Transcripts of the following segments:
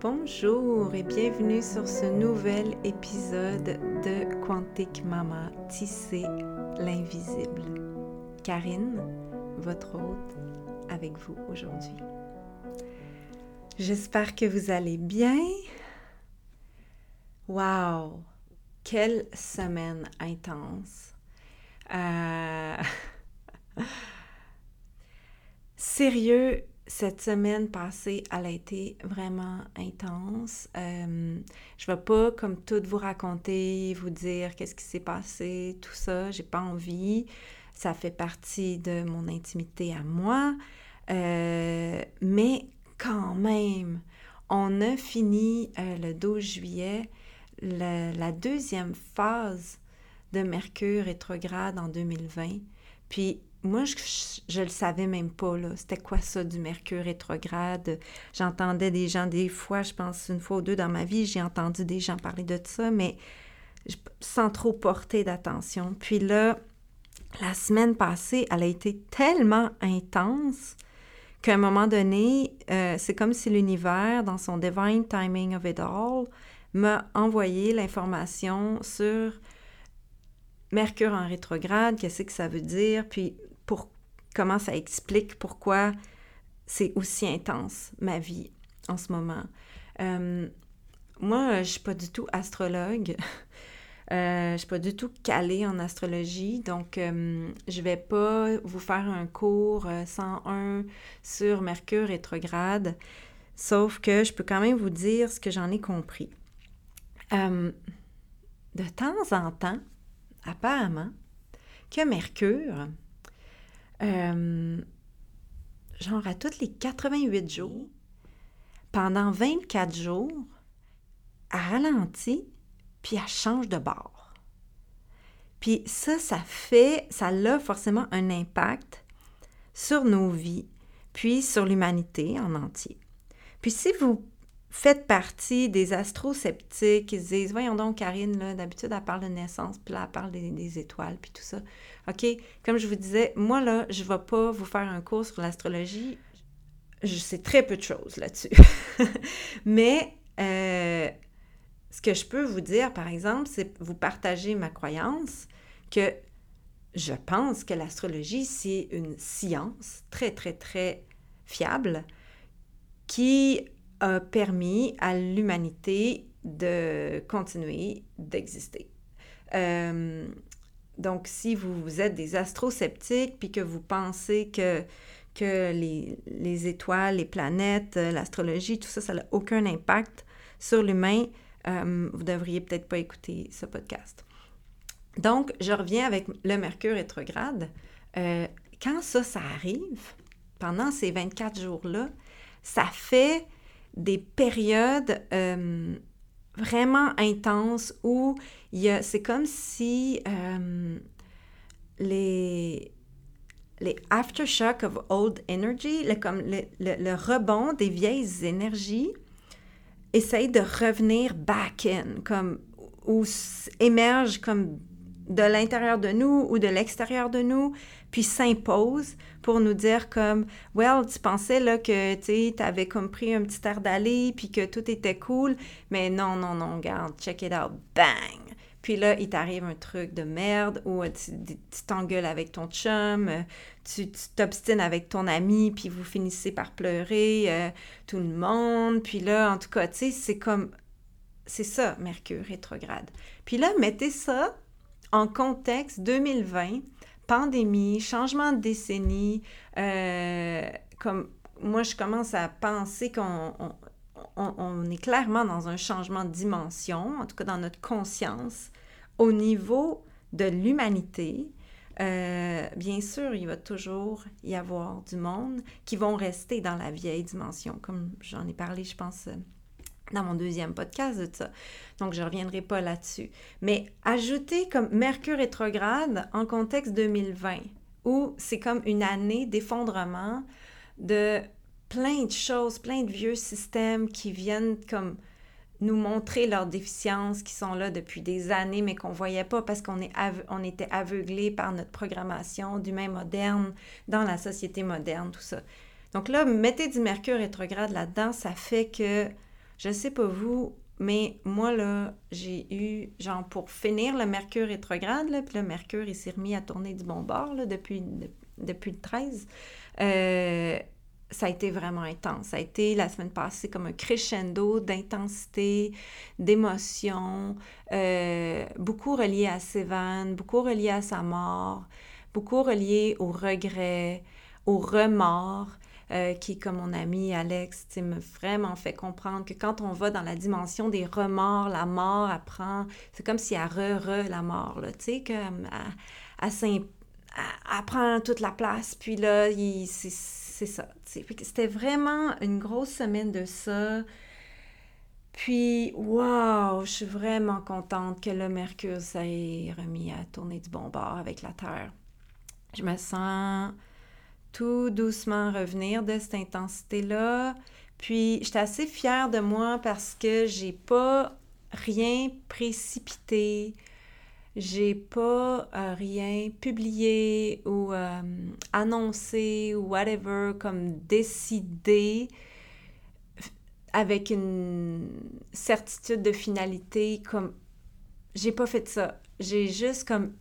Bonjour et bienvenue sur ce nouvel épisode de Quantique Mama, tisser l'invisible. Karine, votre hôte, avec vous aujourd'hui. J'espère que vous allez bien. Wow! Quelle semaine intense! Euh, sérieux, cette semaine passée, elle a été vraiment intense. Euh, je ne vais pas, comme tout, vous raconter, vous dire qu'est-ce qui s'est passé, tout ça. J'ai pas envie. Ça fait partie de mon intimité à moi. Euh, mais quand même, on a fini euh, le 12 juillet la deuxième phase de Mercure rétrograde en 2020. Puis moi, je, ne le savais même pas. C'était quoi ça, du Mercure rétrograde? J'entendais des gens, des fois, je pense une fois ou deux dans ma vie, j'ai entendu des gens parler de ça, mais sans trop porter d'attention. Puis là, la semaine passée, elle a été tellement intense qu'à un moment donné, euh, c'est comme si l'univers, dans son divine timing of it all, m'a envoyé l'information sur Mercure en rétrograde, qu'est-ce que ça veut dire, puis comment ça explique pourquoi c'est aussi intense ma vie en ce moment? Euh, moi, je ne suis pas du tout astrologue. Euh, je ne suis pas du tout calée en astrologie, donc euh, je ne vais pas vous faire un cours 101 sur Mercure rétrograde, sauf que je peux quand même vous dire ce que j'en ai compris. de temps en temps, apparemment, que Mercure, euh, genre à toutes les 88 jours, pendant 24 jours, elle ralentit, puis elle change de bord. Puis ça, ça fait, ça a forcément un impact sur nos vies, puis sur l'humanité en entier. Puis si vous faites partie des astrosceptiques qui se disent Voyons donc, Karine, là, d'habitude, elle parle de naissance, puis là, elle parle des, étoiles, puis tout ça. OK? Comme je vous disais, moi, là, je ne vais pas vous faire un cours sur l'astrologie. Je sais très peu de choses là-dessus. Mais euh, ce que je peux vous dire, par exemple, c'est vous partager ma croyance que je pense que l'astrologie, c'est une science très, très, très fiable qui a permis à l'humanité de continuer d'exister. Euh, donc, si vous, êtes des astrosceptiques puis que vous pensez que, les, les étoiles, les planètes, euh, l'astrologie, tout ça, ça n'a aucun impact sur l'humain, euh, vous devriez peut-être pas écouter ce podcast. Donc, je reviens avec le Mercure rétrograde. quand ça, ça arrive, pendant ces 24 jours-là, ça fait des périodes euh, vraiment intenses où c'est comme si euh, les, les aftershocks of old energy, le, comme le, rebond des vieilles énergies, essaye de revenir back in, comme, ou émerge comme de l'intérieur de nous ou de l'extérieur de nous, puis s'impose pour nous dire comme, well, tu pensais là que tu avais comme pris un petit air d'aller, puis que tout était cool, mais non, non, non, regarde, check it out, bang! Puis là, il t'arrive un truc de merde ou tu t'engueules avec ton chum, tu t'obstines avec ton ami, puis vous finissez par pleurer, euh, tout le monde. Puis là, en tout cas, tu sais, c'est comme... C'est ça, Mercure rétrograde. Puis là, mettez ça en contexte 2020, pandémie, changement de décennie, euh, comme moi je commence à penser qu'on on, est clairement dans un changement de dimension, en tout cas dans notre conscience, au niveau de l'humanité. Euh, bien sûr, il va toujours y avoir du monde qui vont rester dans la vieille dimension, comme j'en ai parlé, je pense, dans mon deuxième podcast de ça. Donc, je ne reviendrai pas là-dessus. Mais ajouter comme Mercure rétrograde en contexte 2020, où c'est comme une année d'effondrement de plein de choses, plein de vieux systèmes qui viennent comme nous montrer leurs déficiences qui sont là depuis des années, mais qu'on ne voyait pas parce qu'on on était aveuglé par notre programmation d'humain moderne dans la société moderne, tout ça. Donc là, mettez du Mercure rétrograde là-dedans, ça fait que Je sais pas vous, mais moi, là, j'ai eu, genre, pour finir le Mercure rétrograde, puis le Mercure, il s'est remis à tourner du bon bord, depuis, depuis le 13. Euh, ça a été vraiment intense. Ça a été la semaine passée comme un crescendo d'intensité, d'émotion, euh, beaucoup relié à Sévan, beaucoup relié à sa mort, beaucoup relié au regret, au remords. Euh, qui, comme mon ami Alex, me vraiment fait comprendre que quand on va dans la dimension des remords, la mort apprend, c'est comme si elle re-re la mort, tu sais, comme elle, elle, prend toute la place, puis là, c'est ça. C'était vraiment une grosse semaine de ça. Puis, waouh, je suis vraiment contente que le Mercure s'est remis à tourner du bon bord avec la Terre. Je me sens tout doucement revenir de cette intensité-là. Puis, j'étais assez fière de moi parce que j'ai pas rien précipité, j'ai pas euh, rien publié ou euh, annoncé ou whatever comme décidé avec une certitude de finalité comme j'ai pas fait ça. J'ai juste comme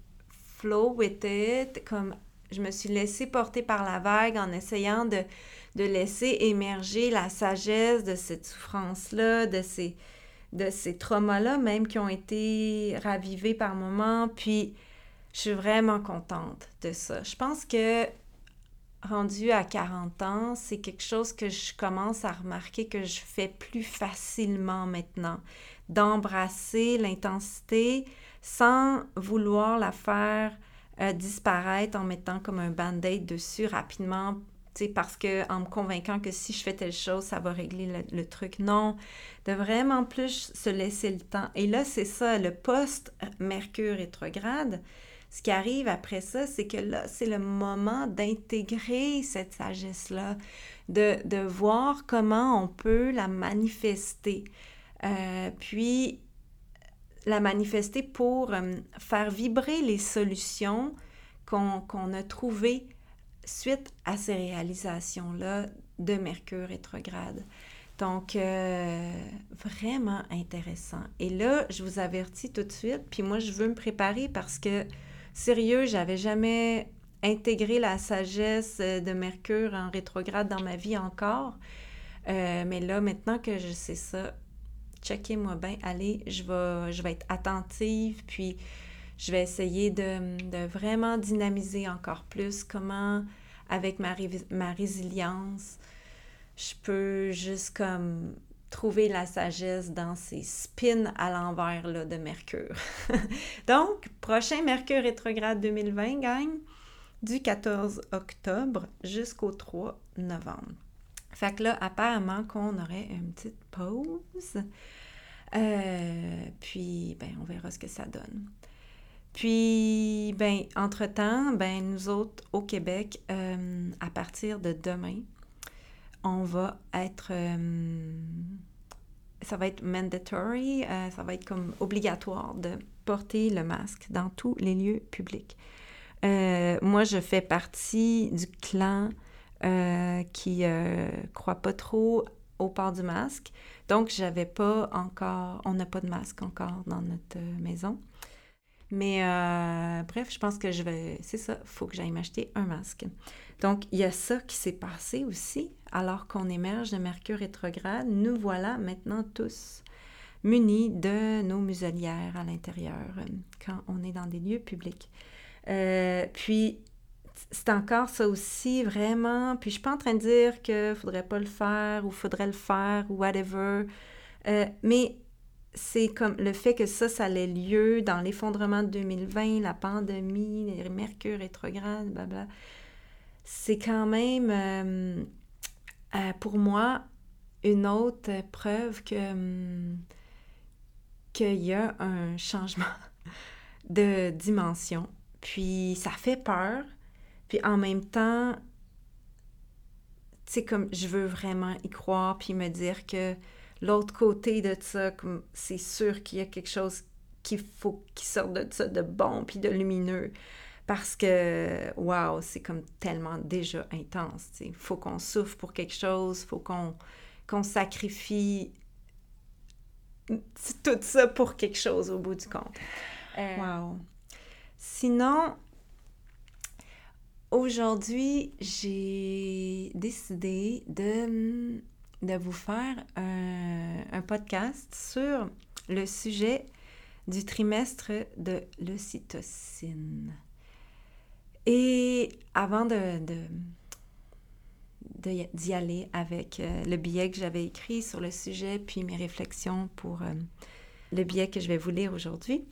flow with it, comme je me suis laissée porter par la vague en essayant de, laisser émerger la sagesse de cette souffrance-là, de ces, traumas-là même qui ont été ravivés par moments. Puis, je suis vraiment contente de ça. Je pense que rendu à 40 ans, c'est quelque chose que je commence à remarquer que je fais plus facilement maintenant, d'embrasser l'intensité sans vouloir la faire disparaître en mettant comme un band-aid dessus rapidement parce que en me convainquant que si je fais telle chose, ça va régler le, truc. Non, de vraiment plus se laisser le temps. Et là, c'est ça, le post-Mercure rétrograde. Ce qui arrive après ça, c'est que là, c'est le moment d'intégrer cette sagesse-là, de, de, voir comment on peut la manifester. Euh, puis, la manifester pour euh, faire vibrer les solutions qu'on a trouvées suite à ces réalisations-là de Mercure rétrograde. Donc, euh, vraiment intéressant. Et là, je vous avertis tout de suite, puis moi, je veux me préparer parce que, sérieux, j'avais jamais intégré la sagesse de Mercure en rétrograde dans ma vie encore. Euh, mais là, maintenant que je sais ça, checkez-moi bien, allez, je vais, je vais être attentive, puis je vais essayer de, vraiment dynamiser encore plus comment, avec ma, ma résilience, je peux juste comme trouver la sagesse dans ces spins à l'envers de Mercure. Donc, prochain Mercure rétrograde 2020, gang, du 14 octobre jusqu'au 3 novembre. Fait que là, apparemment qu'on aurait une petite pause. Euh, puis, ben, on verra ce que ça donne. Puis, ben, entre-temps, ben, nous autres, au Québec, euh, à partir de demain, on va être... Euh, ça va être mandatory, ça va être comme obligatoire de porter le masque dans tous les lieux publics. moi, je fais partie du clan qui croit pas trop au port du masque. Donc, j'avais pas encore, on n'a pas de masque encore dans notre euh, maison. Mais euh, bref, je pense que je vais, c'est ça, il faut que j'aille m'acheter un masque. Donc, il y a ça qui s'est passé aussi, alors qu'on émerge de Mercure rétrograde. Nous voilà maintenant tous munis de nos muselières à l'intérieur euh, quand on est dans des lieux publics. puis, c'est encore ça aussi, vraiment. Puis je suis pas en train de dire qu'il faudrait pas le faire ou faudrait le faire ou whatever. Euh, mais c'est comme le fait que ça, ça ait lieu dans l'effondrement de 2020, la pandémie, les mercure rétrograde, blabla. C'est quand même, euh, euh, pour moi, une autre preuve que hum, qu'il y a un changement de dimension. Puis ça fait peur, puis en même temps, tu sais, comme je veux vraiment y croire, puis me dire que l'autre côté de ça, c'est sûr qu'il y a quelque chose qu'il faut qui sorte de ça de bon, puis de lumineux. Parce que, waouh, c'est comme tellement déjà intense. Il faut qu'on souffre pour quelque chose, il faut qu'on qu'on sacrifie tout ça pour quelque chose au bout du compte. Euh, wow. Sinon, aujourd'hui, j'ai décidé de, de vous faire un, un podcast sur le sujet du trimestre de l'ocytocine. Et avant de, d'y aller avec euh, le billet que j'avais écrit sur le sujet, puis mes réflexions pour euh, le billet que je vais vous lire aujourd'hui,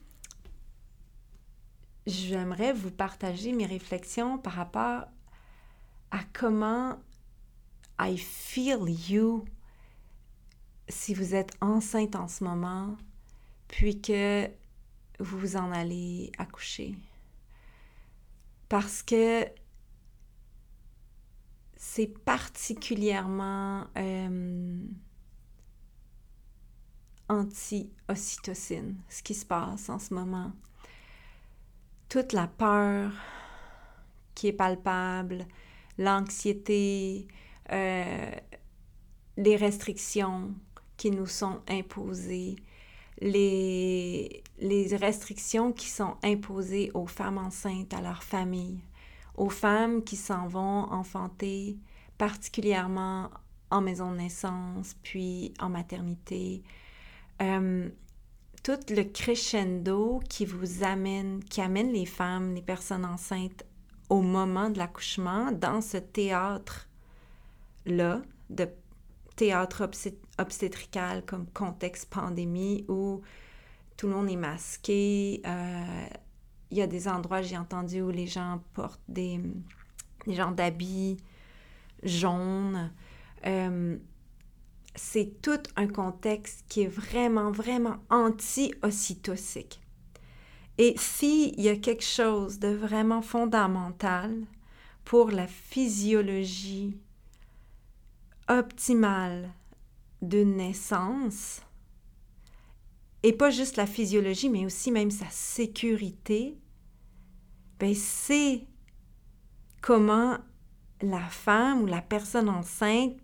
j'aimerais vous partager mes réflexions par rapport à comment I feel you si vous êtes enceinte en ce moment, puis que vous vous en allez accoucher parce que c'est particulièrement euh, anti-ocytocine, ce qui se passe en ce moment. Toute la peur qui est palpable, l'anxiété, euh, les restrictions qui nous sont imposées, les, restrictions qui sont imposées aux femmes enceintes, à leur famille, aux femmes qui s'en vont enfanter, particulièrement en maison de naissance, puis en maternité. Euh, tout le crescendo qui vous amène, qui amène les femmes, les personnes enceintes au moment de l'accouchement, dans ce théâtre-là, de théâtre obstétrical comme contexte pandémie où tout le monde est masqué. Euh, il y a des endroits, j'ai entendu, où les gens portent des, des genres d'habits jaunes. Euh, c'est tout un contexte qui est vraiment, vraiment anti-ocytocique. Et s'il y a quelque chose de vraiment fondamental pour la physiologie optimale de naissance, et pas juste la physiologie, mais aussi même sa sécurité, ben c'est comment la femme ou la personne enceinte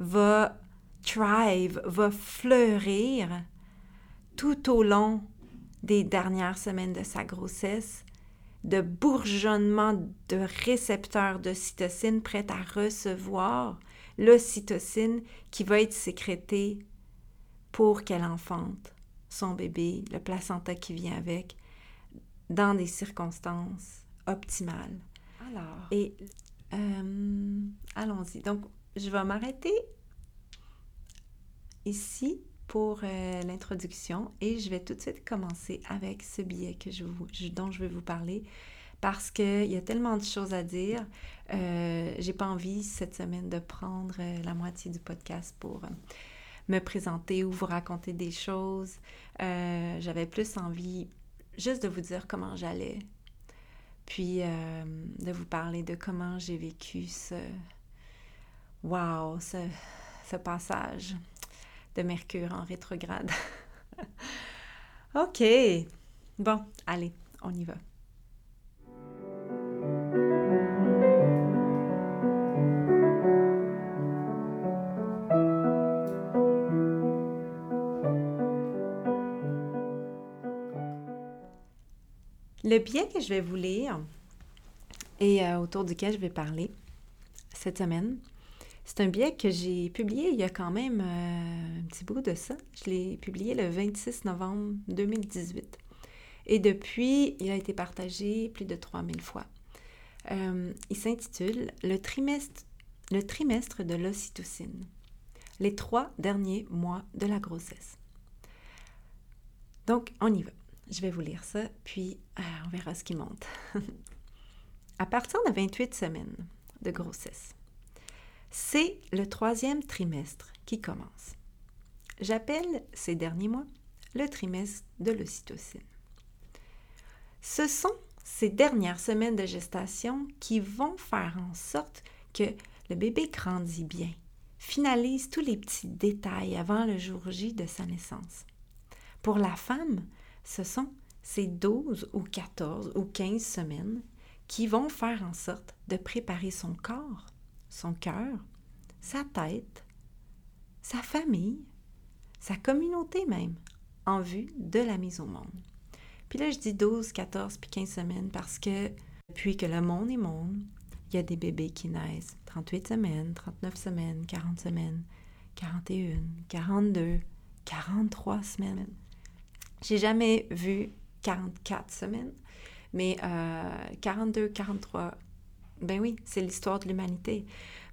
va thrive, va fleurir tout au long des dernières semaines de sa grossesse, de bourgeonnement de récepteurs de cytocine prêts à recevoir l'ocytocine qui va être sécrétée pour qu'elle enfante son bébé, le placenta qui vient avec, dans des circonstances optimales. Alors. Et euh, allons-y. Donc, je vais m'arrêter ici pour euh, l'introduction et je vais tout de suite commencer avec ce billet dont je vais vous parler parce qu'il y a tellement de choses à dire. Euh, j'ai pas envie cette semaine de prendre euh, la moitié du podcast pour euh, me présenter ou vous raconter des choses. J'avais plus envie juste de vous dire comment j'allais, puis de vous parler de comment j'ai vécu ce, wow, ce, passage de Mercure en rétrograde. ok, bon, allez, on y va. Le billet que je vais vous lire et euh, autour duquel je vais parler cette semaine, c'est un billet que j'ai publié il y a quand même euh, un petit bout de ça. Je l'ai publié le 26 novembre 2018. Et depuis, il a été partagé plus de 3000 fois. Euh, il s'intitule le trimestre, de l'ocytocine, les trois derniers mois de la grossesse. Donc, on y va. Je vais vous lire ça, puis euh, on verra ce qui monte. à partir de 28 semaines de grossesse, c'est le troisième trimestre qui commence. J'appelle ces derniers mois le trimestre de l'ocytocine. Ce sont ces dernières semaines de gestation qui vont faire en sorte que le bébé grandit bien, finalise tous les petits détails avant le jour J de sa naissance. Pour la femme, ce sont ces 12 ou 14 ou 15 semaines qui vont faire en sorte de préparer son corps, son cœur, sa tête, sa famille, sa communauté même, en vue de la mise au monde. Puis là, je dis 12, 14, puis 15 semaines parce que depuis que le monde est monde, il y a des bébés qui naissent 38 semaines, 39 semaines, 40 semaines, 41, 42, 43 semaines. J'ai jamais vu 44 semaines, mais 42, euh, 43, ben oui, c'est l'histoire de l'humanité.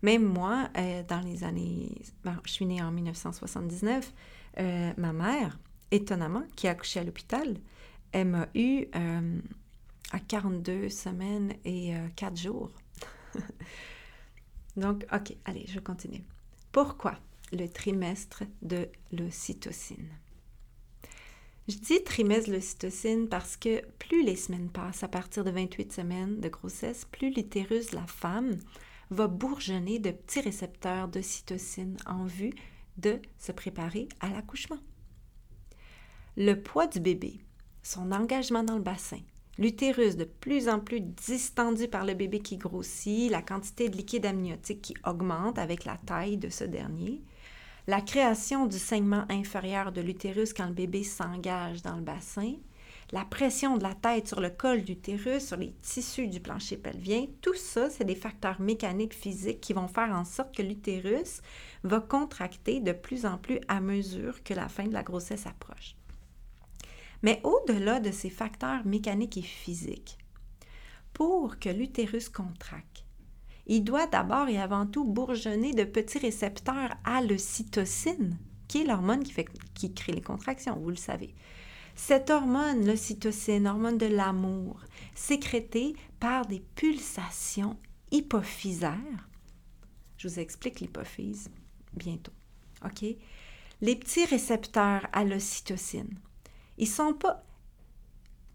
Même moi, euh, dans les années... Ben, je suis née en 1979. Euh, ma mère, étonnamment, qui a accouché à l'hôpital, elle m'a eu à 42 semaines et 4 jours. Donc, OK, allez, je continue. Pourquoi le trimestre de l'ocytocine? Je dis trimestre l'ocytocine parce que plus les semaines passent à partir de 28 semaines de grossesse, plus l'utérus de la femme va bourgeonner de petits récepteurs d'ocytocine en vue de se préparer à l'accouchement. Le poids du bébé, son engagement dans le bassin, l'utérus de plus en plus distendu par le bébé qui grossit, la quantité de liquide amniotique qui augmente avec la taille de ce dernier, la création du saignement inférieur de l'utérus quand le bébé s'engage dans le bassin, la pression de la tête sur le col d'utérus, sur les tissus du plancher pelvien, tout ça, c'est des facteurs mécaniques physiques qui vont faire en sorte que l'utérus va contracter de plus en plus à mesure que la fin de la grossesse approche. Mais au-delà de ces facteurs mécaniques et physiques, pour que l'utérus contracte, il doit d'abord et avant tout bourgeonner de petits récepteurs à l'ocytocine, qui est l'hormone qui, qui crée les contractions, vous le savez. Cette hormone, l'ocytocine, hormone de l'amour, sécrétée par des pulsations hypophysaires. Je vous explique l'hypophyse bientôt. OK? Les petits récepteurs à l'ocytocine, ils sont pas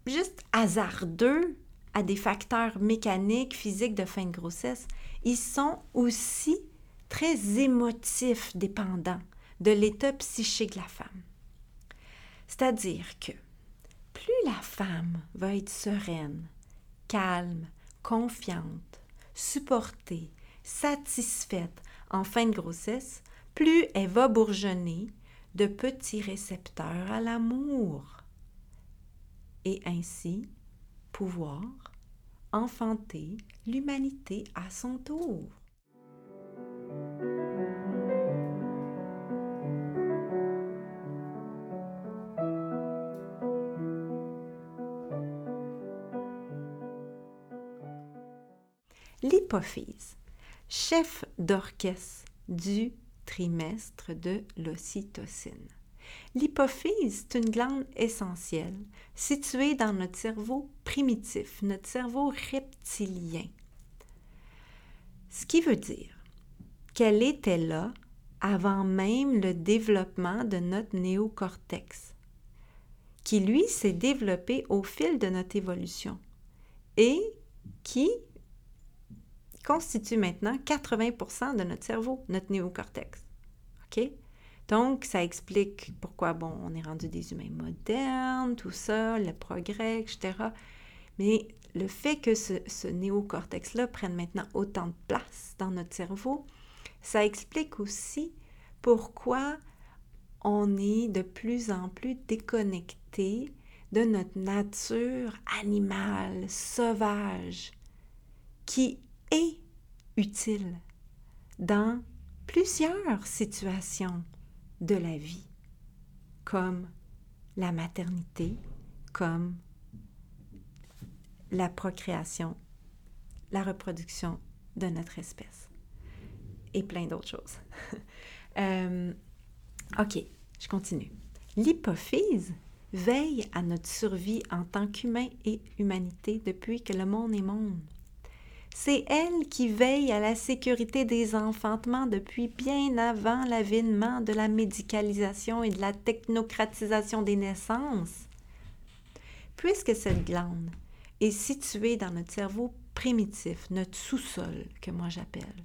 juste hasardeux à des facteurs mécaniques, physiques de fin de grossesse, ils sont aussi très émotifs dépendants de l'état psychique de la femme. C'est-à-dire que plus la femme va être sereine, calme, confiante, supportée, satisfaite en fin de grossesse, plus elle va bourgeonner de petits récepteurs à l'amour et ainsi pouvoir enfanter l'humanité à son tour. L'hypophyse, chef d'orchestre du trimestre de l'ocytocine. L'hypophyse est une glande essentielle située dans notre cerveau primitif, notre cerveau reptilien. Ce qui veut dire qu'elle était là avant même le développement de notre néocortex, qui lui s'est développé au fil de notre évolution et qui constitue maintenant 80% de notre cerveau, notre néocortex. OK? Donc, ça explique pourquoi, bon, on est rendu des humains modernes, tout ça, le progrès, etc. Mais le fait que ce, ce néocortex-là prenne maintenant autant de place dans notre cerveau, ça explique aussi pourquoi on est de plus en plus déconnecté de notre nature animale, sauvage, qui est utile dans plusieurs situations de la vie, comme la maternité, comme la procréation, la reproduction de notre espèce et plein d'autres choses. Euh, ok, je continue. L'hypophyse veille à notre survie en tant qu'humain et humanité depuis que le monde est monde. C'est elle qui veille à la sécurité des enfantements depuis bien avant l'avènement de la médicalisation et de la technocratisation des naissances. Puisque cette glande est située dans notre cerveau primitif, notre sous-sol, que moi j'appelle,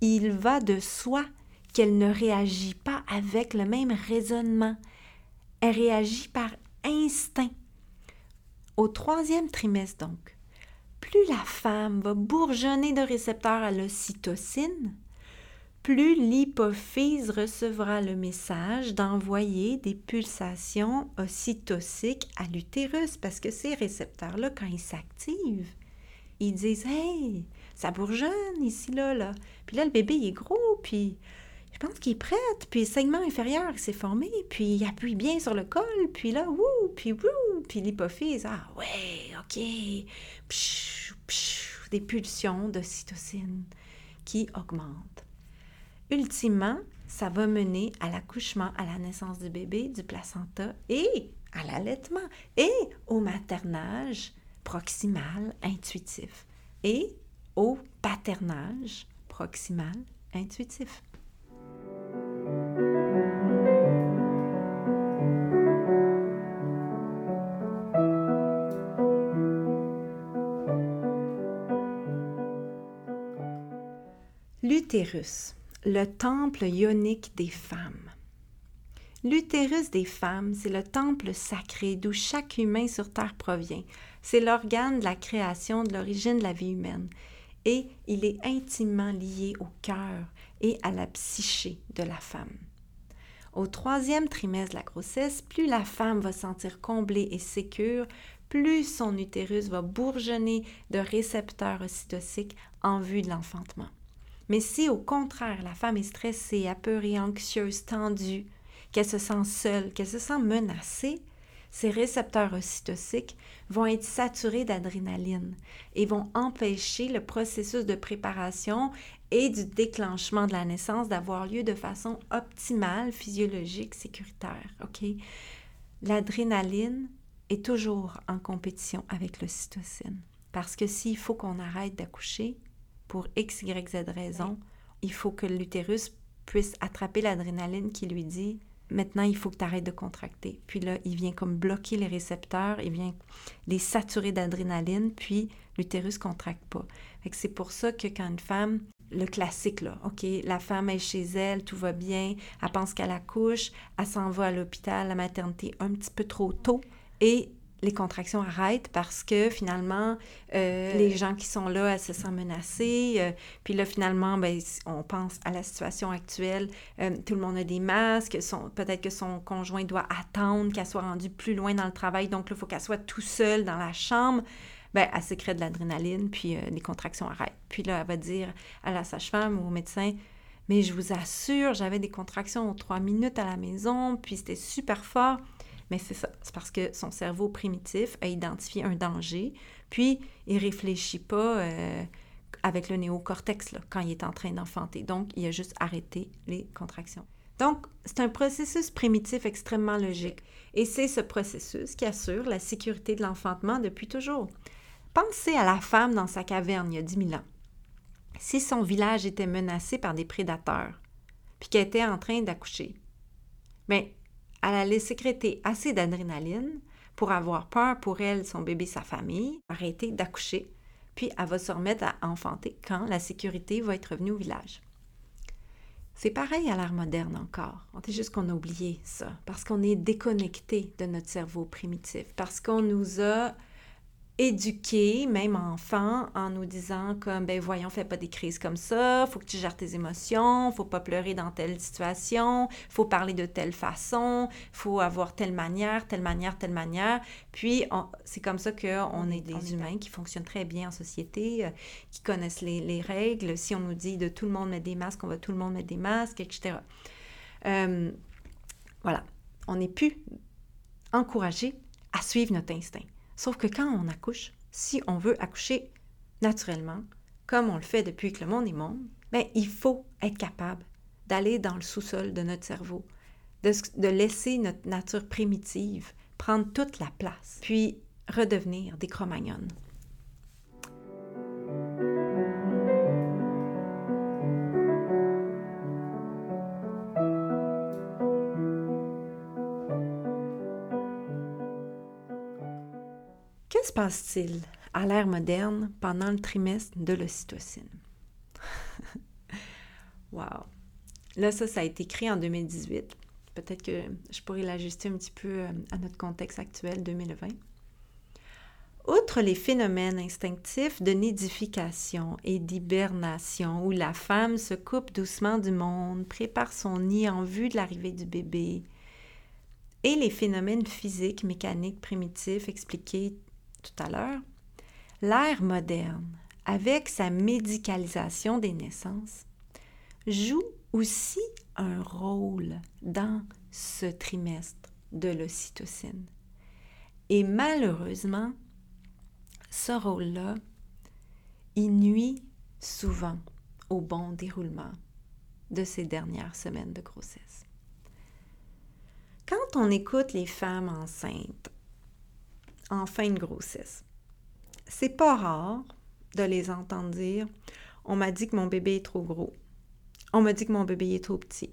il va de soi qu'elle ne réagit pas avec le même raisonnement. Elle réagit par instinct. Au troisième trimestre donc, plus la femme va bourgeonner de récepteurs à l'ocytocine, plus l'hypophyse recevra le message d'envoyer des pulsations ocytociques à l'utérus parce que ces récepteurs-là, quand ils s'activent, ils disent Hey, ça bourgeonne ici, là, là. Puis là, le bébé, est gros, puis je pense qu'il est prêt, puis le segment inférieur s'est formé, puis il appuie bien sur le col, puis là, wouh, puis wouh, puis l'hypophyse, ah ouais, ok, des pulsions d'ocytocine qui augmentent. Ultimement, ça va mener à l'accouchement, à la naissance du bébé, du placenta et à l'allaitement et au maternage proximal intuitif et au paternage proximal intuitif. L'utérus, le temple ionique des femmes. L'utérus des femmes, c'est le temple sacré d'où chaque humain sur Terre provient. C'est l'organe de la création, de l'origine de la vie humaine. Et il est intimement lié au cœur et à la psyché de la femme. Au troisième trimestre de la grossesse, plus la femme va sentir comblée et sécure, plus son utérus va bourgeonner de récepteurs ocytociques en vue de l'enfantement. Mais si au contraire la femme est stressée, apeurée, anxieuse, tendue, qu'elle se sent seule, qu'elle se sent menacée, ces récepteurs ocytociques vont être saturés d'adrénaline et vont empêcher le processus de préparation et du déclenchement de la naissance d'avoir lieu de façon optimale, physiologique, sécuritaire. L'adrénaline est toujours en compétition avec l'ocytocine. Parce que s'il faut qu'on arrête d'accoucher, pour X, Y, Z raison, il faut que l'utérus puisse attraper l'adrénaline qui lui dit maintenant il faut que tu arrêtes de contracter. Puis là, il vient comme bloquer les récepteurs, il vient les saturer d'adrénaline, puis l'utérus contracte pas. c'est pour ça que quand une femme, le classique là, OK, la femme est chez elle, tout va bien, elle pense qu'elle accouche, elle s'en va à l'hôpital, à la maternité un petit peu trop tôt et les contractions arrêtent parce que finalement, euh, les gens qui sont là, elles se sentent menacées. Euh, puis là, finalement, ben, on pense à la situation actuelle. Euh, tout le monde a des masques. Peut-être que son conjoint doit attendre qu'elle soit rendue plus loin dans le travail. Donc, il faut qu'elle soit tout seule dans la chambre. Ben, elle sécrète de l'adrénaline, puis les contractions arrêtent. Puis là, elle va dire à la sage-femme ou au médecin, mais je vous assure, j'avais des contractions aux trois minutes à la maison, puis c'était super fort. Mais c'est ça, c'est parce que son cerveau primitif a identifié un danger, puis il réfléchit pas euh, avec le néocortex quand il est en train d'enfanter. Donc, il a juste arrêté les contractions. Donc, c'est un processus primitif extrêmement logique. Et c'est ce processus qui assure la sécurité de l'enfantement depuis toujours. Pensez à la femme dans sa caverne il y a 10 000 ans. Si son village était menacé par des prédateurs, puis qu'elle était en train d'accoucher, bien, elle allait sécréter assez d'adrénaline pour avoir peur pour elle, son bébé, sa famille, arrêter d'accoucher, puis elle va se remettre à enfanter quand la sécurité va être revenue au village. C'est pareil à l'ère moderne encore. C'est juste qu'on a oublié ça, parce qu'on est déconnecté de notre cerveau primitif, parce qu'on nous a éduquer, même enfant, en nous disant comme, ben voyons, fais pas des crises comme ça, faut que tu gères tes émotions, faut pas pleurer dans telle situation, faut parler de telle façon, faut avoir telle manière, telle manière, telle manière. Puis, c'est comme ça qu'on est des humains qui fonctionnent très bien en société, euh, qui connaissent les, les, règles. Si on nous dit de tout le monde mettre des masques, on va tout le monde mettre des masques, etc. Euh, voilà. On n'est plus encouragé à suivre notre instinct. Sauf que quand on accouche, si on veut accoucher naturellement, comme on le fait depuis que le monde est monde, ben, il faut être capable d'aller dans le sous-sol de notre cerveau, de, laisser notre nature primitive prendre toute la place, puis redevenir des cro se passe-t-il à l'ère moderne pendant le trimestre de l'ocytocine? wow! Là, ça, ça a été écrit en 2018. Peut-être que je pourrais l'ajuster un petit peu euh, à notre contexte actuel 2020. Outre les phénomènes instinctifs de nidification et d'hibernation où la femme se coupe doucement du monde, prépare son nid en vue de l'arrivée du bébé, et les phénomènes physiques, mécaniques, primitifs expliqués tout à l'heure, l'ère moderne, avec sa médicalisation des naissances, joue aussi un rôle dans ce trimestre de l'ocytocine. Et malheureusement, ce rôle-là, il nuit souvent au bon déroulement de ces dernières semaines de grossesse. Quand on écoute les femmes enceintes en fin de grossesse, c'est pas rare de les entendre dire On m'a dit que mon bébé est trop gros. On m'a dit que mon bébé est trop petit.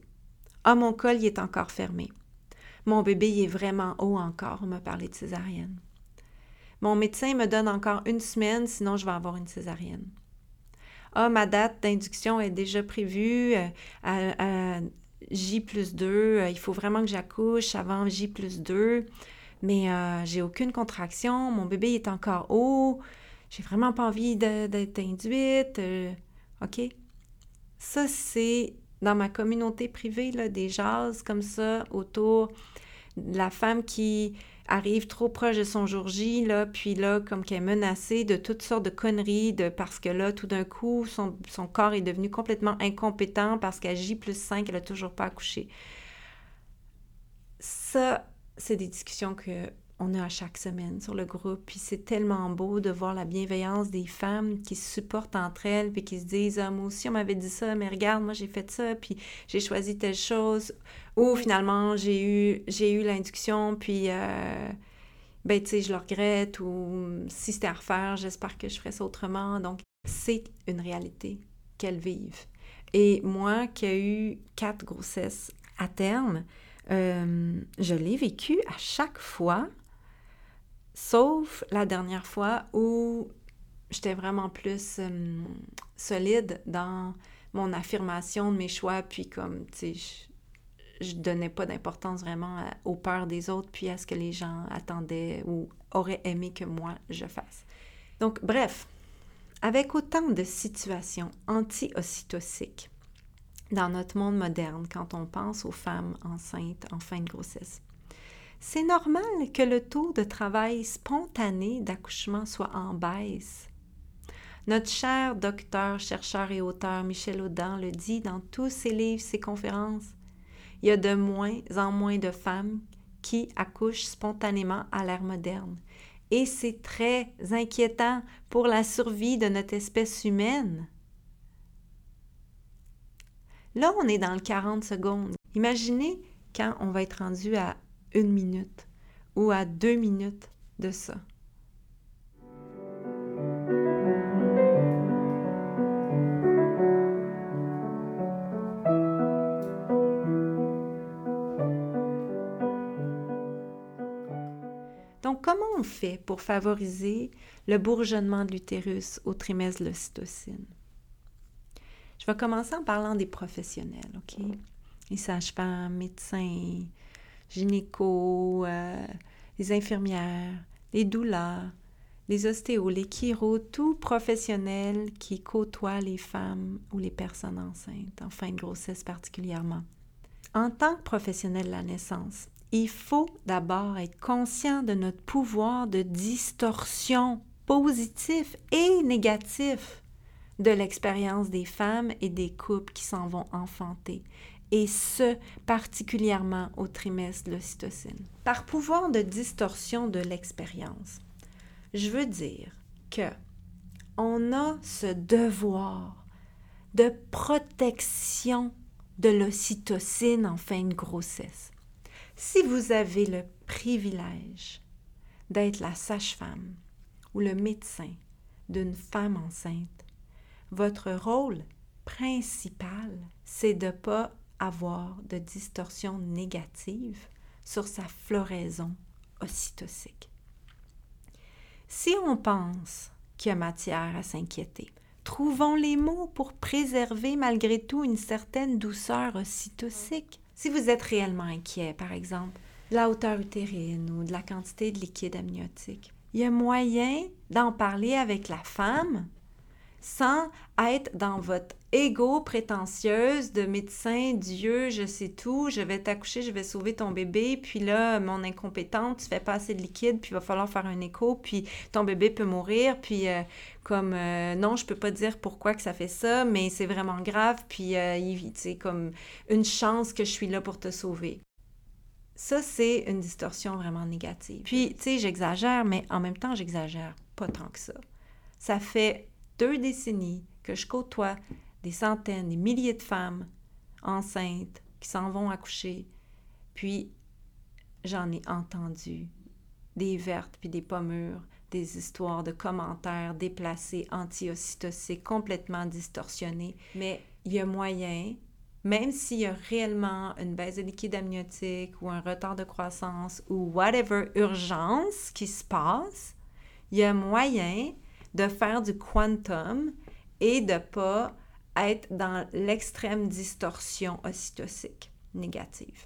Ah, mon col, il est encore fermé. Mon bébé, est vraiment haut encore. On m'a parlé de césarienne. Mon médecin me donne encore une semaine, sinon je vais avoir une césarienne. Ah, ma date d'induction est déjà prévue euh, à, J plus 2. Euh, il faut vraiment que j'accouche avant J plus 2. Mais euh, j'ai aucune contraction. Mon bébé est encore haut. J'ai vraiment pas envie d'être induite. OK? Ça, c'est dans ma communauté privée, là, des jases comme ça autour de la femme qui arrive trop proche de son jour J, là, puis là, comme qu'elle est menacée de toutes sortes de conneries, de, parce que là, tout d'un coup, son, corps est devenu complètement incompétent parce qu'à J plus 5, elle n'a toujours pas accouché. Ça, c'est des discussions que on a à chaque semaine sur le groupe. Puis c'est tellement beau de voir la bienveillance des femmes qui se supportent entre elles, puis qui se disent ah, Moi aussi, on m'avait dit ça, mais regarde, moi j'ai fait ça, puis j'ai choisi telle chose. Ou finalement, j'ai eu, j'ai eu l'induction, puis euh, ben, tu sais, je le regrette, ou si c'était à refaire, j'espère que je ferais ça autrement. Donc, c'est une réalité qu'elles vivent. Et moi qui ai eu quatre grossesses à terme, euh, je l'ai vécu à chaque fois Sauf la dernière fois où j'étais vraiment plus euh, solide dans mon affirmation de mes choix, puis comme, tu sais, je, je donnais pas d'importance vraiment aux peurs des autres, puis à ce que les gens attendaient ou auraient aimé que moi je fasse. Donc, bref, avec autant de situations anti-ocytociques dans notre monde moderne quand on pense aux femmes enceintes en fin de grossesse, c'est normal que le taux de travail spontané d'accouchement soit en baisse. Notre cher docteur, chercheur et auteur Michel Audin le dit dans tous ses livres, ses conférences. Il y a de moins en moins de femmes qui accouchent spontanément à l'ère moderne. Et c'est très inquiétant pour la survie de notre espèce humaine. Là, on est dans le 40 secondes. Imaginez quand on va être rendu à une minute ou à deux minutes de ça. Donc, comment on fait pour favoriser le bourgeonnement de l'utérus au trimestre de l'ocytocine? Je vais commencer en parlant des professionnels, OK? Les sages-femmes, médecins, gynéco, euh, les infirmières, les doulas, les ostéos, les chiro, tout professionnel qui côtoie les femmes ou les personnes enceintes, en fin de grossesse particulièrement. En tant que professionnel de la naissance, il faut d'abord être conscient de notre pouvoir de distorsion positif et négatif de l'expérience des femmes et des couples qui s'en vont enfanter et ce, particulièrement au trimestre de l'ocytocine. Par pouvoir de distorsion de l'expérience, je veux dire que on a ce devoir de protection de l'ocytocine en fin de grossesse. Si vous avez le privilège d'être la sage-femme ou le médecin d'une femme enceinte, votre rôle principal, c'est de ne pas avoir de distorsion négative sur sa floraison ocytocique. Si on pense qu'il y a matière à s'inquiéter, trouvons les mots pour préserver malgré tout une certaine douceur ocytocique. Si vous êtes réellement inquiet, par exemple, de la hauteur utérine ou de la quantité de liquide amniotique, il y a moyen d'en parler avec la femme sans être dans votre ego prétentieuse de médecin, Dieu, je sais tout, je vais t'accoucher, je vais sauver ton bébé, puis là, mon incompétente, tu fais pas assez de liquide, puis il va falloir faire un écho, puis ton bébé peut mourir, puis euh, comme, euh, non, je peux pas dire pourquoi que ça fait ça, mais c'est vraiment grave, puis euh, c'est comme une chance que je suis là pour te sauver. Ça, c'est une distorsion vraiment négative. Puis, tu sais, j'exagère, mais en même temps, j'exagère pas tant que ça. Ça fait deux décennies que je côtoie des centaines, des milliers de femmes enceintes qui s'en vont accoucher. Puis j'en ai entendu des vertes puis des pas mûres, des histoires de commentaires déplacés, anti-ocytociques, complètement distorsionnés. Mais il y a moyen, même s'il y a réellement une baisse de liquide amniotique ou un retard de croissance ou whatever urgence qui se passe, il y a moyen de faire du quantum et de pas être dans l'extrême distorsion ocytocique négative.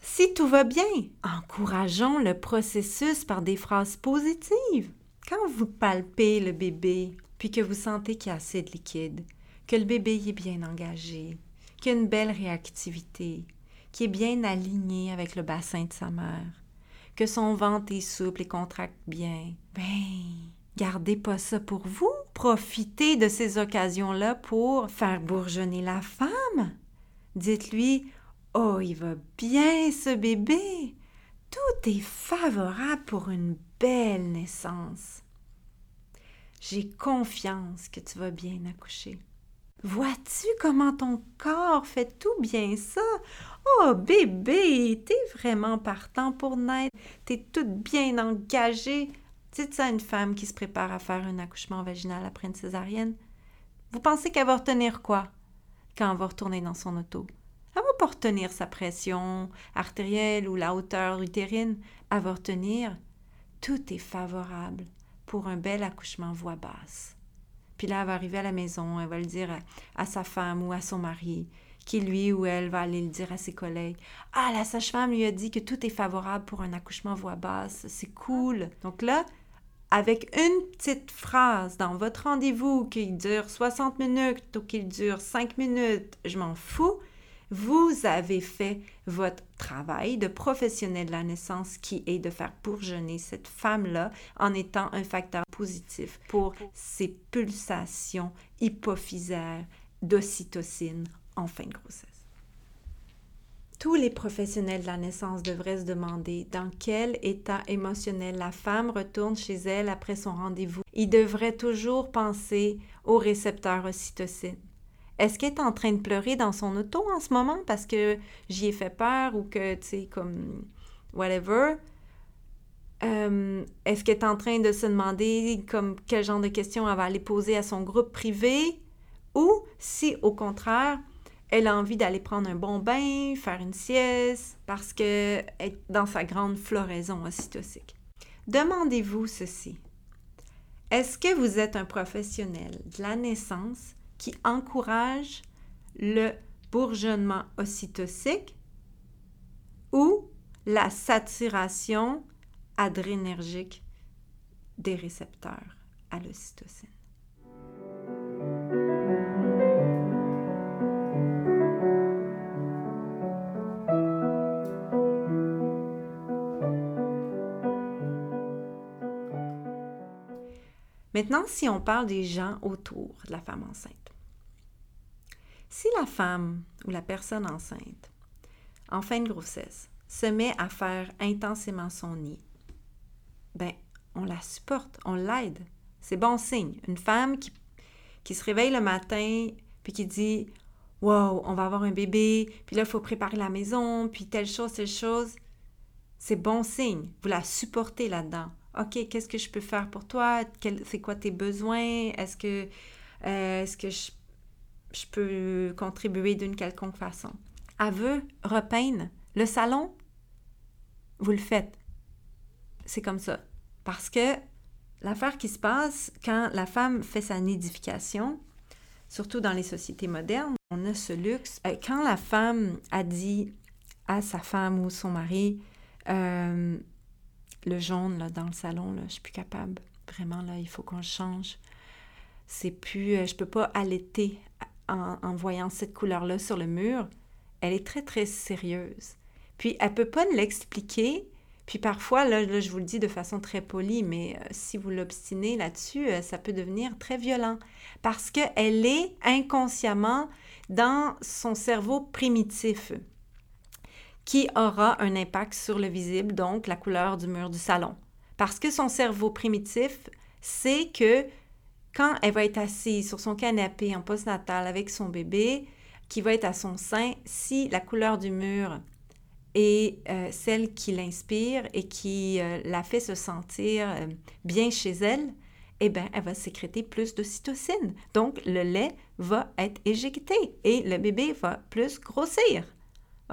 Si tout va bien, encourageons le processus par des phrases positives. Quand vous palpez le bébé, puis que vous sentez qu'il y a assez de liquide, que le bébé est bien engagé, qu'il a une belle réactivité, qu'il est bien aligné avec le bassin de sa mère, que son ventre est souple et contracte bien, ben, Gardez pas ça pour vous. Profitez de ces occasions-là pour faire bourgeonner la femme. Dites-lui Oh, il va bien ce bébé. Tout est favorable pour une belle naissance. J'ai confiance que tu vas bien accoucher. Vois-tu comment ton corps fait tout bien ça? Oh bébé, t'es vraiment partant pour naître, t'es toute bien engagée. Dites ça à une femme qui se prépare à faire un accouchement vaginal après une césarienne. Vous pensez qu'elle va retenir quoi? Quand elle va retourner dans son auto? Elle va pas retenir sa pression artérielle ou la hauteur utérine. Elle va retenir tout est favorable pour un bel accouchement voix basse. Puis là, elle va arriver à la maison, elle va le dire à, sa femme ou à son mari, qui lui ou elle va aller le dire à ses collègues. Ah, la sage-femme lui a dit que tout est favorable pour un accouchement voix basse, c'est cool. Donc là, avec une petite phrase dans votre rendez-vous qui dure 60 minutes ou qui dure 5 minutes, je m'en fous, vous avez fait votre travail de professionnel de la naissance qui est de faire bourgeonner cette femme-là en étant un facteur positif pour ses pulsations hypophysaires d'ocytocine en fin de grossesse. Tous les professionnels de la naissance devraient se demander dans quel état émotionnel la femme retourne chez elle après son rendez-vous. Ils devraient toujours penser au récepteur ocytocine. Est-ce qu'elle est en train de pleurer dans son auto en ce moment parce que j'y ai fait peur ou que, tu sais, comme whatever? Euh, est-ce qu'elle est en train de se demander comme quel genre de questions elle va aller poser à son groupe privé? Ou si au contraire, elle a envie d'aller prendre un bon bain, faire une sieste, parce que est dans sa grande floraison ocytocique. Demandez-vous ceci. Est-ce que vous êtes un professionnel de la naissance qui encourage le bourgeonnement ocytocique ou la saturation adrénergique des récepteurs à l'ocytocine? Maintenant, si on parle des gens autour de la femme enceinte. Si la femme ou la personne enceinte, en fin de grossesse, se met à faire intensément son nid, ben, on la supporte, on l'aide. C'est bon signe. Une femme qui, qui se réveille le matin puis qui dit Wow, on va avoir un bébé, puis là, il faut préparer la maison, puis telle chose, telle chose. C'est bon signe. Vous la supportez là-dedans. OK, qu'est-ce que je peux faire pour toi? C'est quoi tes besoins? Est-ce que, euh, est-ce que je, je, peux contribuer d'une quelconque façon? Aveu, repeindre. Le salon, vous le faites. C'est comme ça. Parce que l'affaire qui se passe quand la femme fait sa nidification, surtout dans les sociétés modernes, on a ce luxe. Euh, quand la femme a dit à sa femme ou son mari, euh, le jaune là, dans le salon, là, je suis plus capable. Vraiment, là, il faut qu'on change. C'est plus... Euh, je peux pas allaiter en, voyant cette couleur-là sur le mur. Elle est très, très sérieuse. Puis, elle peut pas l'expliquer. Puis parfois, là, je vous le dis de façon très polie, mais euh, si vous l'obstinez là-dessus, euh, ça peut devenir très violent. Parce qu'elle est inconsciemment dans son cerveau primitif qui aura un impact sur le visible, donc la couleur du mur du salon. Parce que son cerveau primitif sait que quand elle va être assise sur son canapé en postnatal avec son bébé, qui va être à son sein, si la couleur du mur est euh, celle qui l'inspire et qui euh, la fait se sentir euh, bien chez elle, eh bien, elle va sécréter plus de cytocine. Donc, le lait va être éjecté et le bébé va plus grossir.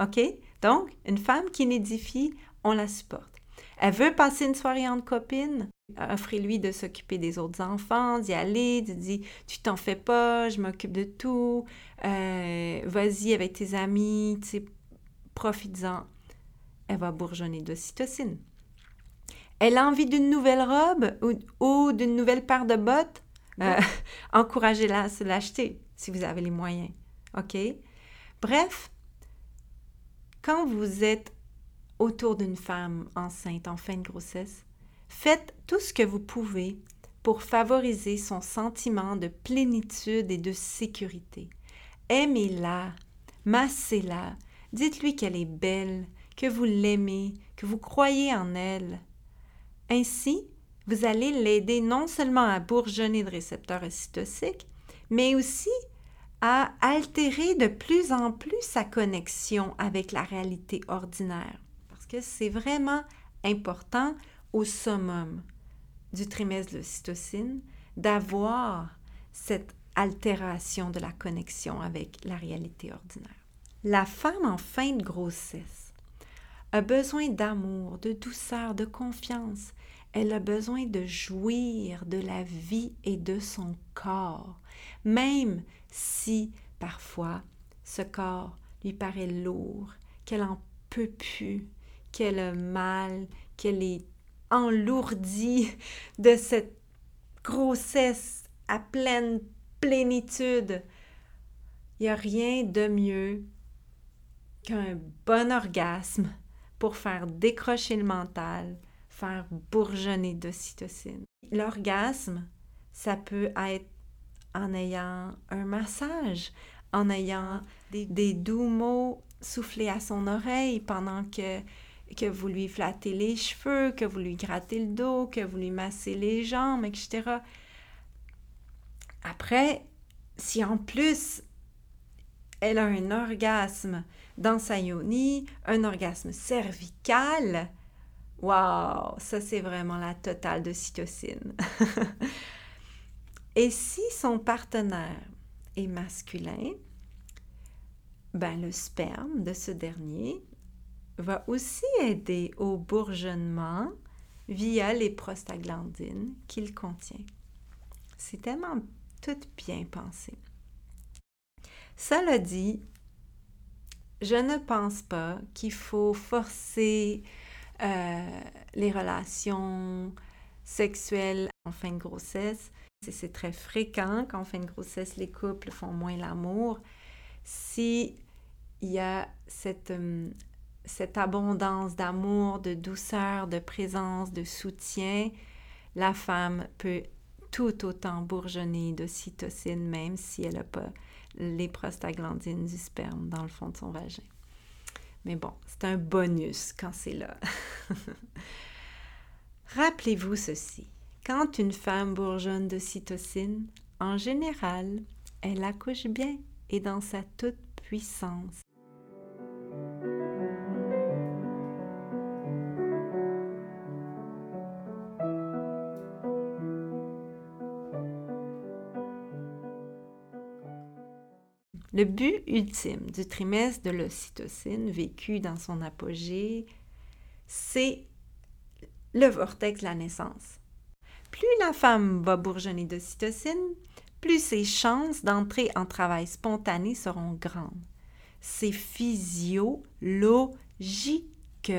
OK? Donc, une femme qui n'édifie, on la supporte. Elle veut passer une soirée entre copines, offrez-lui de s'occuper des autres enfants, d'y aller, de dire Tu t'en fais pas, je m'occupe de tout, euh, vas-y avec tes amis, tu sais, profites-en. Elle va bourgeonner d'ocytocine. Elle a envie d'une nouvelle robe ou, d'une nouvelle paire de bottes? Euh, encouragez-la à se l'acheter si vous avez les moyens. OK? Bref, quand vous êtes autour d'une femme enceinte en fin de grossesse, faites tout ce que vous pouvez pour favoriser son sentiment de plénitude et de sécurité. Aimez-la, massez-la, dites-lui qu'elle est belle, que vous l'aimez, que vous croyez en elle. Ainsi, vous allez l'aider non seulement à bourgeonner de récepteurs ocytociques, mais aussi altérer de plus en plus sa connexion avec la réalité ordinaire. Parce que c'est vraiment important au summum du trimestre de l'ocytocine d'avoir cette altération de la connexion avec la réalité ordinaire. La femme en fin de grossesse a besoin d'amour, de douceur, de confiance. Elle a besoin de jouir de la vie et de son corps, même si parfois ce corps lui paraît lourd, qu'elle en peut plus, qu'elle a mal, qu'elle est enlourdie de cette grossesse à pleine plénitude. Il n'y a rien de mieux qu'un bon orgasme pour faire décrocher le mental, faire bourgeonner d'ocytocine. L'orgasme, ça peut être en ayant un massage, en ayant des, doux mots soufflés à son oreille pendant que, que vous lui flattez les cheveux, que vous lui grattez le dos, que vous lui massez les jambes, etc. Après, si en plus elle a un orgasme dans sa yoni, un orgasme cervical, waouh, ça c'est vraiment la totale de cytocine. Et si son partenaire est masculin, ben le sperme de ce dernier va aussi aider au bourgeonnement via les prostaglandines qu'il contient. C'est tellement tout bien pensé. Cela dit, je ne pense pas qu'il faut forcer euh, les relations sexuelles en fin de grossesse. C'est très fréquent qu'en fin de grossesse, les couples font moins l'amour. Si il y a cette, euh, cette abondance d'amour, de douceur, de présence, de soutien, la femme peut tout autant bourgeonner d'ocytocine, même si elle n'a pas les prostaglandines du sperme dans le fond de son vagin. Mais bon, c'est un bonus quand c'est là. Rappelez-vous ceci. Quand une femme bourgeonne de cytocine, en général, elle accouche bien et dans sa toute puissance. Le but ultime du trimestre de l'ocytocine vécu dans son apogée, c'est le vortex de la naissance. Plus la femme va bourgeonner d'ocytocine, plus ses chances d'entrer en travail spontané seront grandes. C'est physiologique.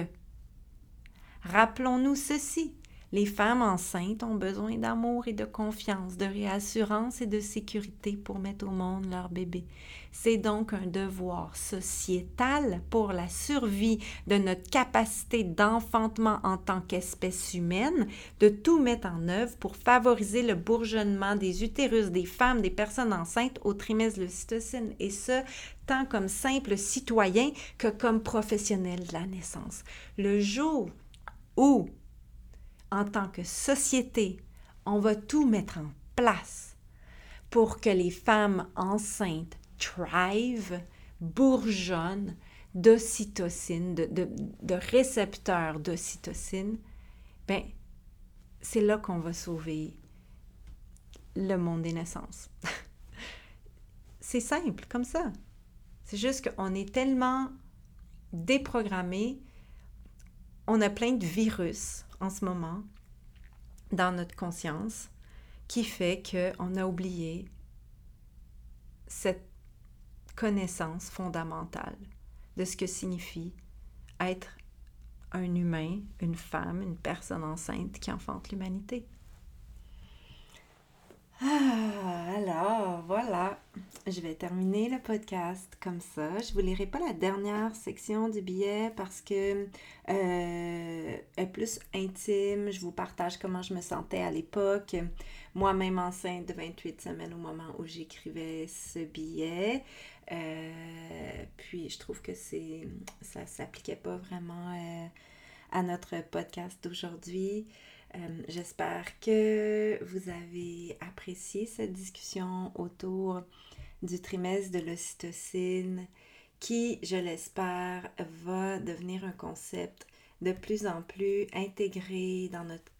Rappelons-nous ceci. Les femmes enceintes ont besoin d'amour et de confiance, de réassurance et de sécurité pour mettre au monde leur bébé. C'est donc un devoir sociétal pour la survie de notre capacité d'enfantement en tant qu'espèce humaine de tout mettre en œuvre pour favoriser le bourgeonnement des utérus des femmes, des personnes enceintes au trimestre de l'ocytocine, et ce, tant comme simple citoyen que comme professionnel de la naissance. Le jour où en tant que société, on va tout mettre en place pour que les femmes enceintes thrive, bourgeonnent d'ocytocine, de, de, récepteurs d'ocytocine, ben, c'est là qu'on va sauver le monde des naissances. c'est simple, comme ça. C'est juste qu'on est tellement déprogrammé, on a plein de virus en ce moment dans notre conscience qui fait qu'on a oublié cette connaissance fondamentale de ce que signifie être un humain, une femme, une personne enceinte qui enfante l'humanité. Ah, alors voilà, je vais terminer le podcast comme ça. Je vous lirai pas la dernière section du billet parce que euh, est plus intime. Je vous partage comment je me sentais à l'époque, moi-même enceinte de 28 semaines au moment où j'écrivais ce billet. Euh, puis je trouve que c'est ça s'appliquait pas vraiment euh, à notre podcast d'aujourd'hui. Euh, j'espère que vous avez apprécié cette discussion autour du trimestre de l'ocytocine qui, je l'espère, va devenir un concept de plus en plus intégré dans notre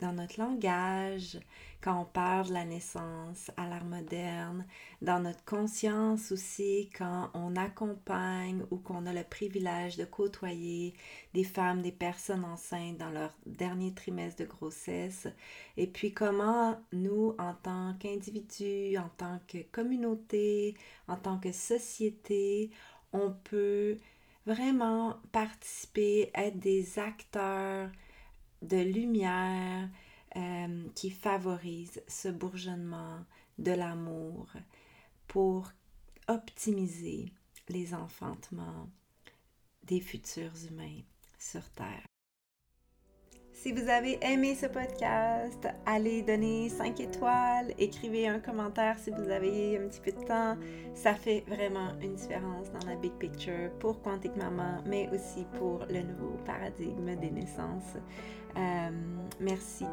dans notre langage, quand on parle de la naissance à l'ère moderne, dans notre conscience aussi, quand on accompagne ou qu'on a le privilège de côtoyer des femmes, des personnes enceintes dans leur dernier trimestre de grossesse, et puis comment nous, en tant qu'individus, en tant que communauté, en tant que société, on peut vraiment participer, être des acteurs, de lumière euh, qui favorise ce bourgeonnement de l'amour pour optimiser les enfantements des futurs humains sur Terre. Si vous avez aimé ce podcast, allez donner 5 étoiles, écrivez un commentaire si vous avez un petit peu de temps. Ça fait vraiment une différence dans la big picture pour Quantique Maman, mais aussi pour le nouveau paradigme des naissances. Euh, merci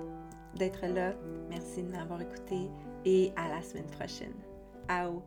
d'être là, merci de m'avoir écouté et à la semaine prochaine. Ao!